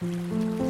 Música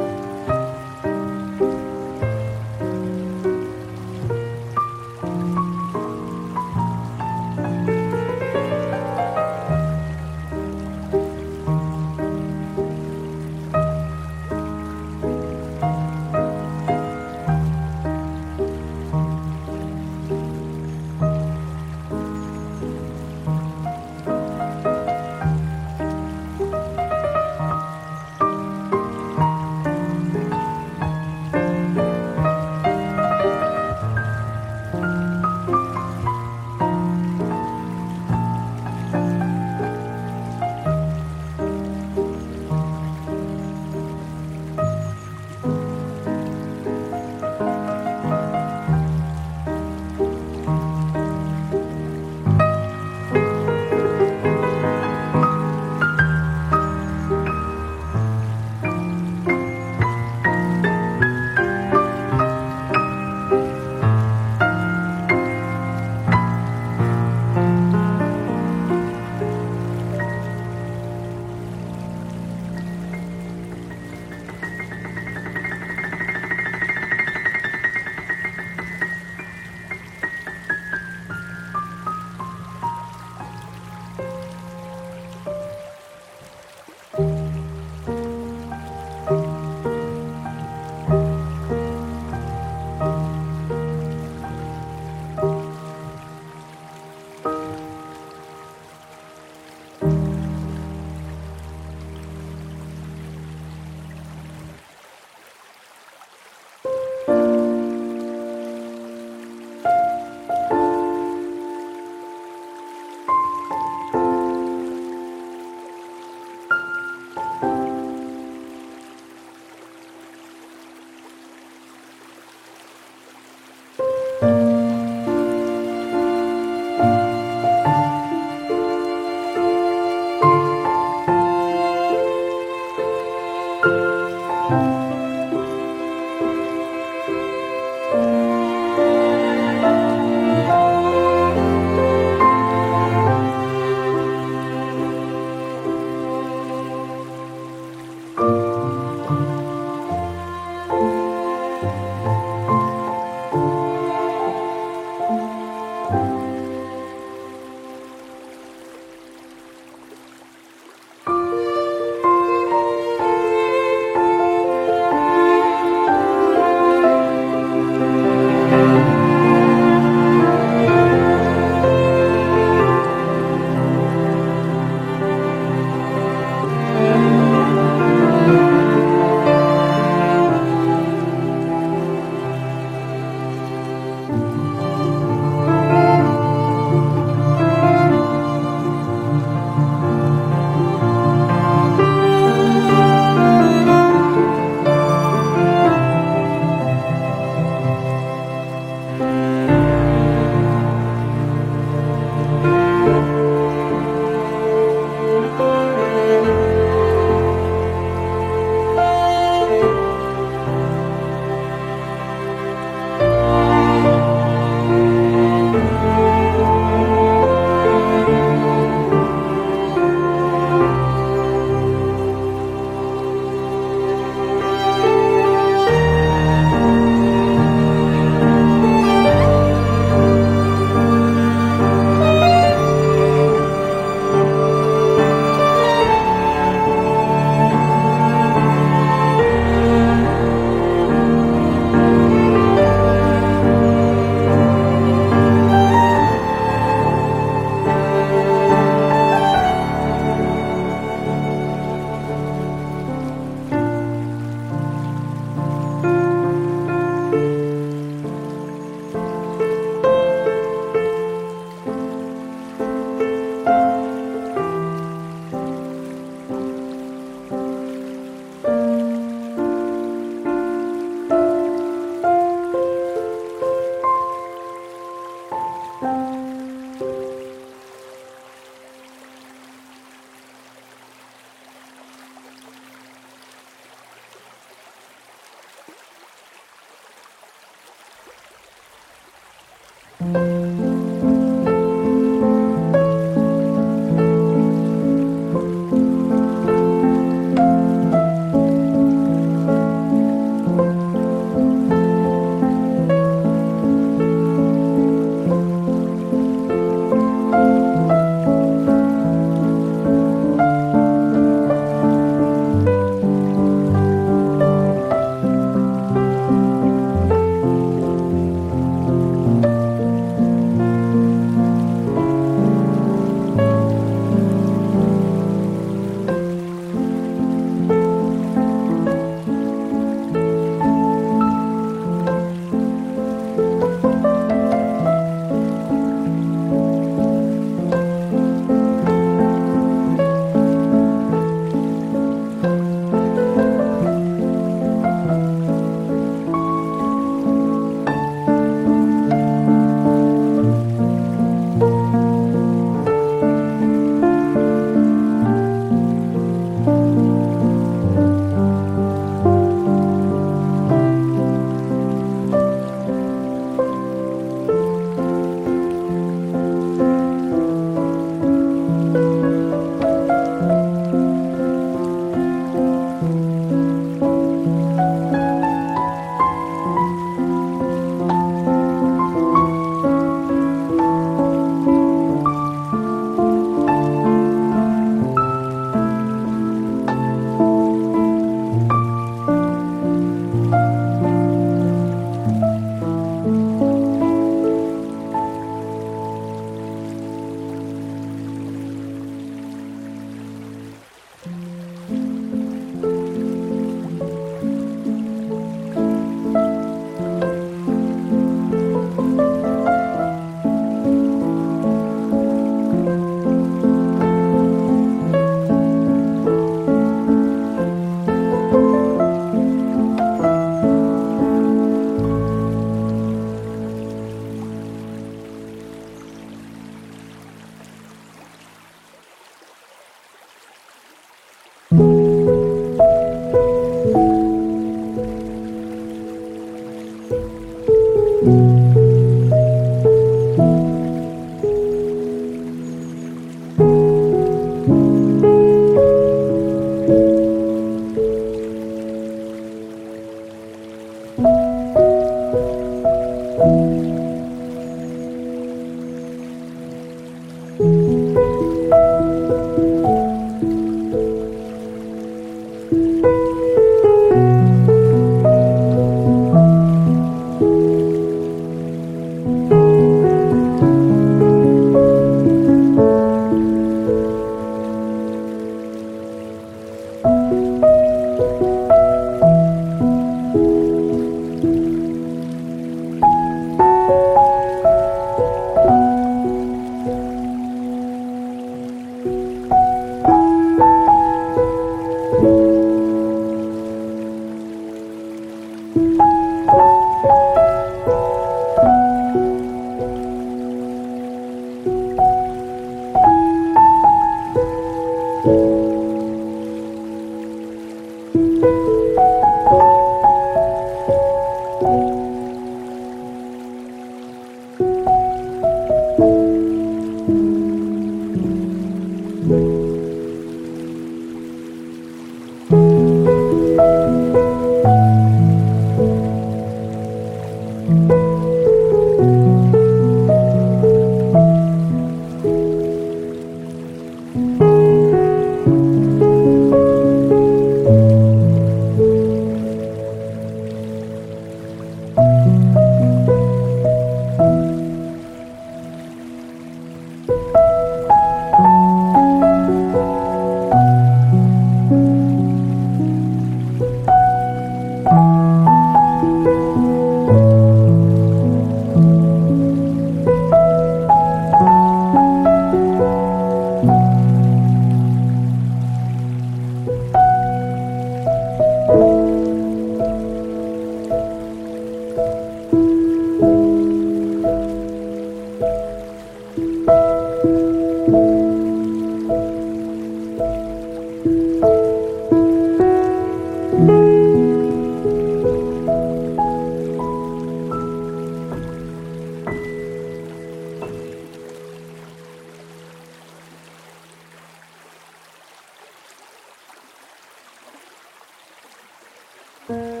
Bye.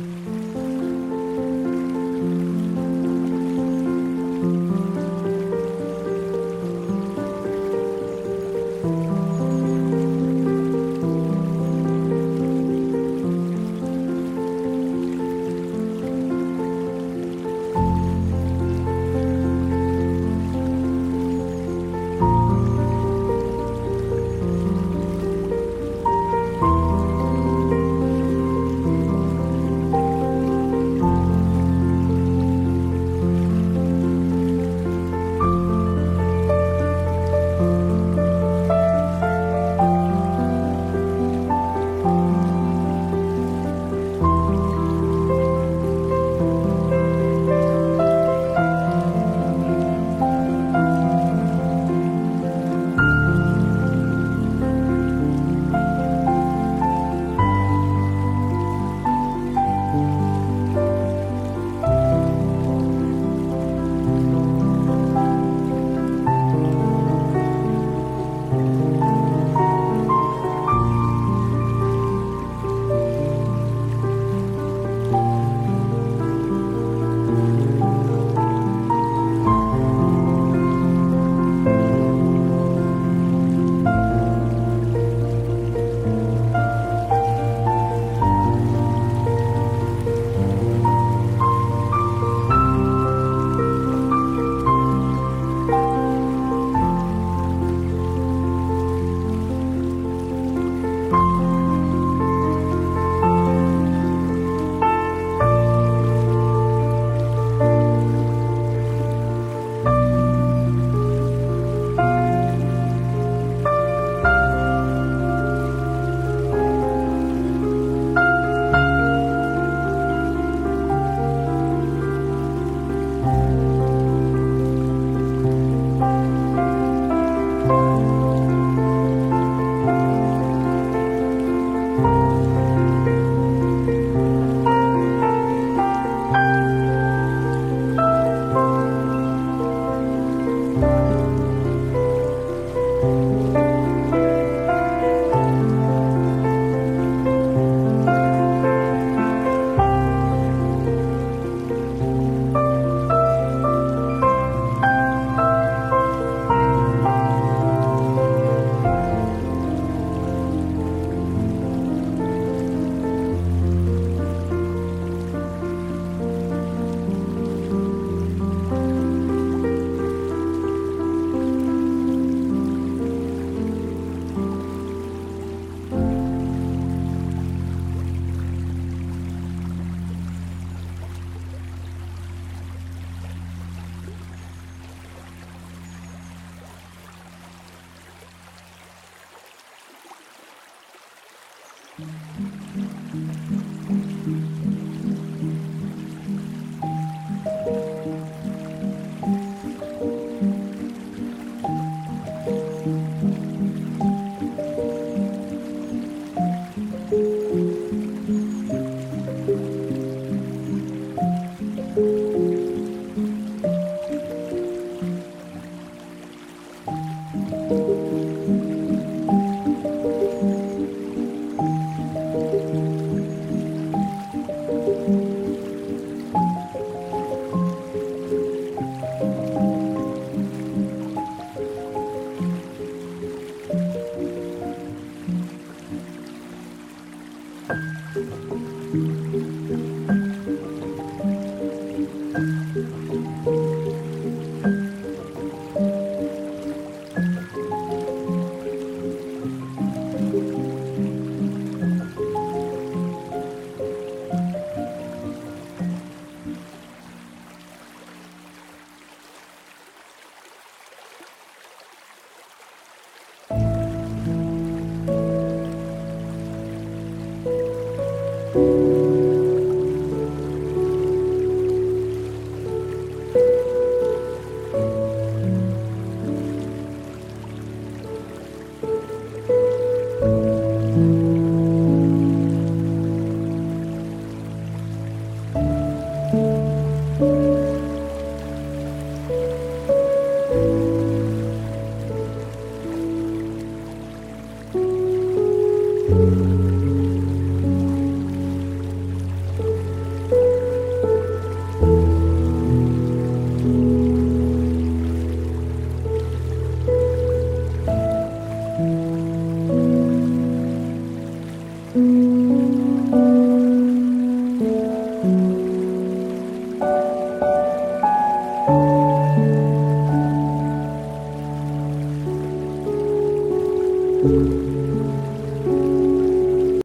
Thank